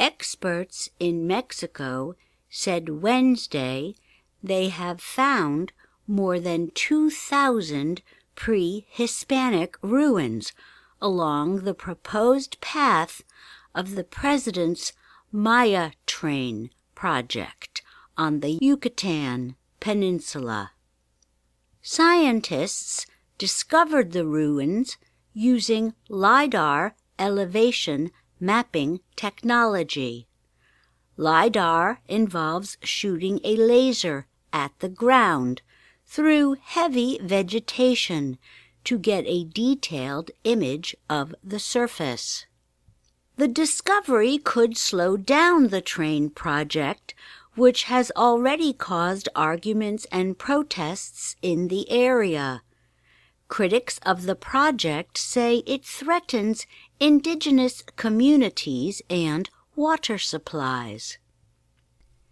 Experts in Mexico said Wednesday they have found more than 2,000 pre Hispanic ruins along the proposed path of the president's Maya Train project on the Yucatan Peninsula. Scientists discovered the ruins using LIDAR elevation mapping technology. LIDAR involves shooting a laser at the ground through heavy vegetation to get a detailed image of the surface. The discovery could slow down the train project, which has already caused arguments and protests in the area. Critics of the project say it threatens indigenous communities and water supplies.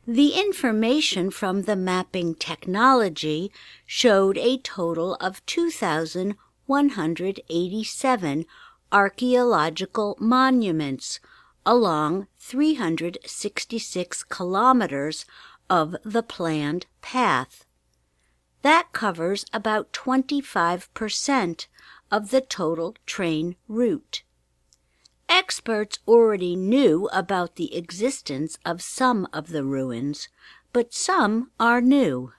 The information from the mapping technology showed a total of 2,187 archaeological monuments along 366 kilometers of the planned path. That covers about 25% of the total train route. Experts already knew about the existence of some of the ruins, but some are new.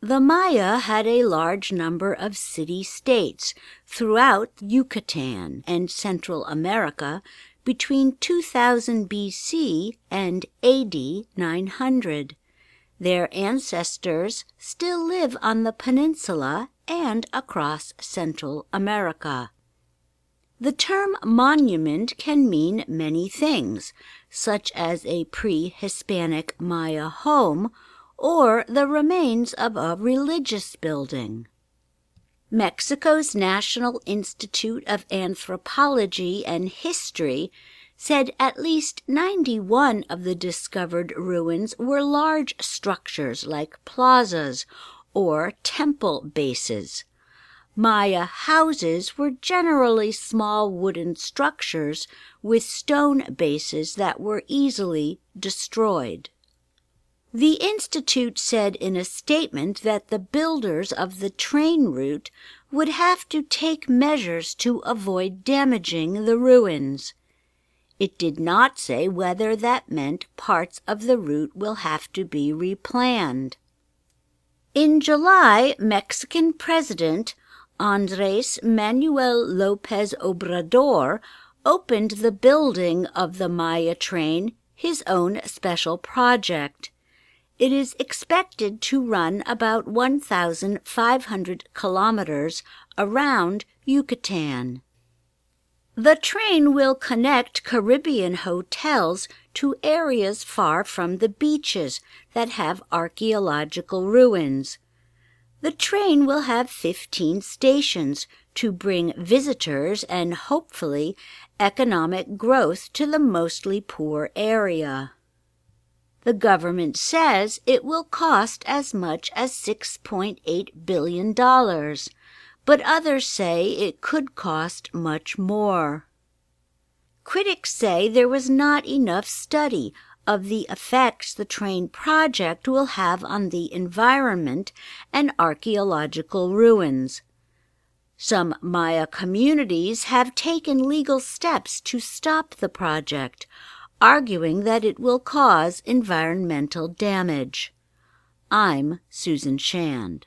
The Maya had a large number of city states throughout Yucatan and Central America between 2000 BC and AD 900. Their ancestors still live on the peninsula and across Central America. The term monument can mean many things, such as a pre Hispanic Maya home or the remains of a religious building. Mexico's National Institute of Anthropology and History said at least 91 of the discovered ruins were large structures like plazas or temple bases. Maya houses were generally small wooden structures with stone bases that were easily destroyed. The Institute said in a statement that the builders of the train route would have to take measures to avoid damaging the ruins. It did not say whether that meant parts of the route will have to be replanned. In July, Mexican President Andres Manuel Lopez Obrador opened the building of the Maya train, his own special project. It is expected to run about 1,500 kilometers around Yucatan. The train will connect Caribbean hotels to areas far from the beaches that have archaeological ruins. The train will have 15 stations to bring visitors and hopefully economic growth to the mostly poor area. The government says it will cost as much as $6.8 billion, but others say it could cost much more. Critics say there was not enough study of the effects the train project will have on the environment and archaeological ruins. Some Maya communities have taken legal steps to stop the project, arguing that it will cause environmental damage. I'm Susan Shand.